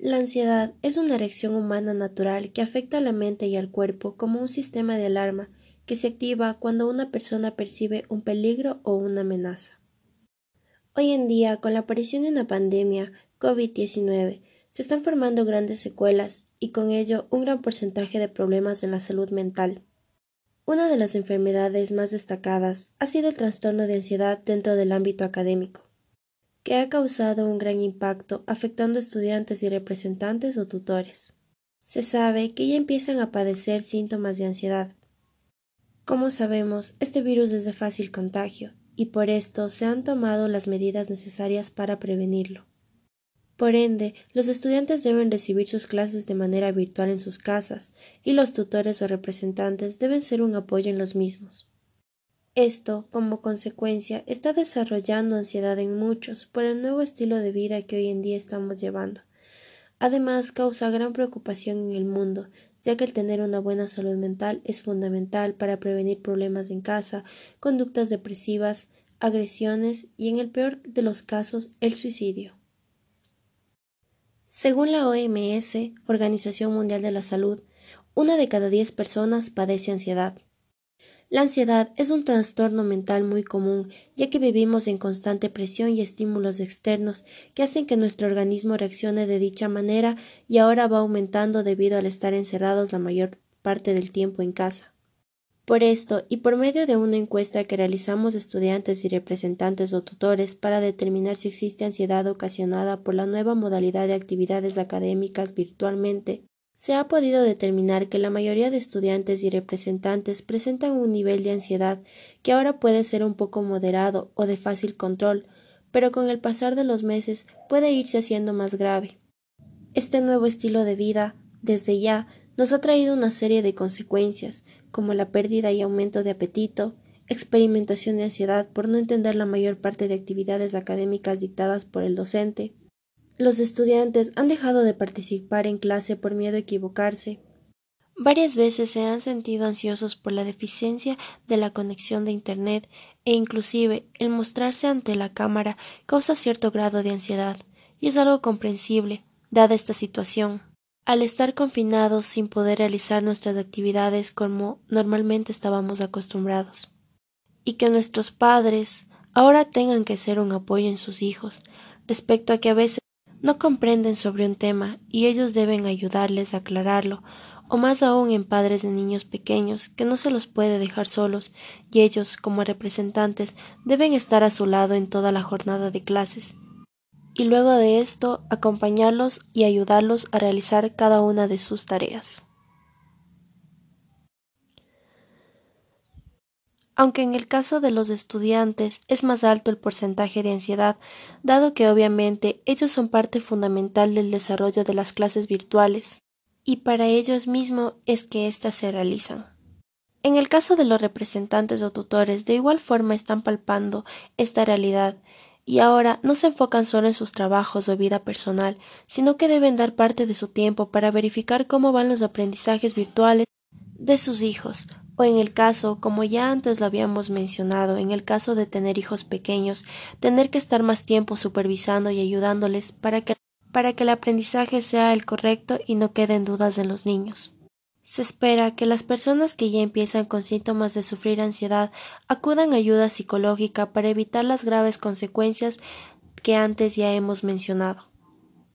La ansiedad es una reacción humana natural que afecta a la mente y al cuerpo como un sistema de alarma que se activa cuando una persona percibe un peligro o una amenaza. Hoy en día, con la aparición de una pandemia COVID-19, se están formando grandes secuelas y con ello un gran porcentaje de problemas en la salud mental. Una de las enfermedades más destacadas ha sido el trastorno de ansiedad dentro del ámbito académico que ha causado un gran impacto afectando a estudiantes y representantes o tutores. Se sabe que ya empiezan a padecer síntomas de ansiedad. Como sabemos, este virus es de fácil contagio y por esto se han tomado las medidas necesarias para prevenirlo. Por ende, los estudiantes deben recibir sus clases de manera virtual en sus casas y los tutores o representantes deben ser un apoyo en los mismos. Esto, como consecuencia, está desarrollando ansiedad en muchos por el nuevo estilo de vida que hoy en día estamos llevando. Además, causa gran preocupación en el mundo, ya que el tener una buena salud mental es fundamental para prevenir problemas en casa, conductas depresivas, agresiones y, en el peor de los casos, el suicidio. Según la OMS, Organización Mundial de la Salud, una de cada diez personas padece ansiedad. La ansiedad es un trastorno mental muy común, ya que vivimos en constante presión y estímulos externos que hacen que nuestro organismo reaccione de dicha manera y ahora va aumentando debido al estar encerrados la mayor parte del tiempo en casa. Por esto, y por medio de una encuesta que realizamos estudiantes y representantes o tutores para determinar si existe ansiedad ocasionada por la nueva modalidad de actividades académicas virtualmente, se ha podido determinar que la mayoría de estudiantes y representantes presentan un nivel de ansiedad que ahora puede ser un poco moderado o de fácil control, pero con el pasar de los meses puede irse haciendo más grave. Este nuevo estilo de vida, desde ya, nos ha traído una serie de consecuencias, como la pérdida y aumento de apetito, experimentación de ansiedad por no entender la mayor parte de actividades académicas dictadas por el docente, los estudiantes han dejado de participar en clase por miedo a equivocarse. Varias veces se han sentido ansiosos por la deficiencia de la conexión de Internet e inclusive el mostrarse ante la cámara causa cierto grado de ansiedad, y es algo comprensible, dada esta situación. Al estar confinados sin poder realizar nuestras actividades como normalmente estábamos acostumbrados. Y que nuestros padres ahora tengan que ser un apoyo en sus hijos, respecto a que a veces no comprenden sobre un tema y ellos deben ayudarles a aclararlo, o más aún en padres de niños pequeños que no se los puede dejar solos y ellos, como representantes, deben estar a su lado en toda la jornada de clases. Y luego de esto, acompañarlos y ayudarlos a realizar cada una de sus tareas. Aunque en el caso de los estudiantes es más alto el porcentaje de ansiedad, dado que obviamente ellos son parte fundamental del desarrollo de las clases virtuales, y para ellos mismos es que éstas se realizan. En el caso de los representantes o tutores, de igual forma están palpando esta realidad, y ahora no se enfocan solo en sus trabajos o vida personal, sino que deben dar parte de su tiempo para verificar cómo van los aprendizajes virtuales de sus hijos, o en el caso, como ya antes lo habíamos mencionado, en el caso de tener hijos pequeños, tener que estar más tiempo supervisando y ayudándoles para que, para que el aprendizaje sea el correcto y no queden dudas en los niños. Se espera que las personas que ya empiezan con síntomas de sufrir ansiedad acudan a ayuda psicológica para evitar las graves consecuencias que antes ya hemos mencionado.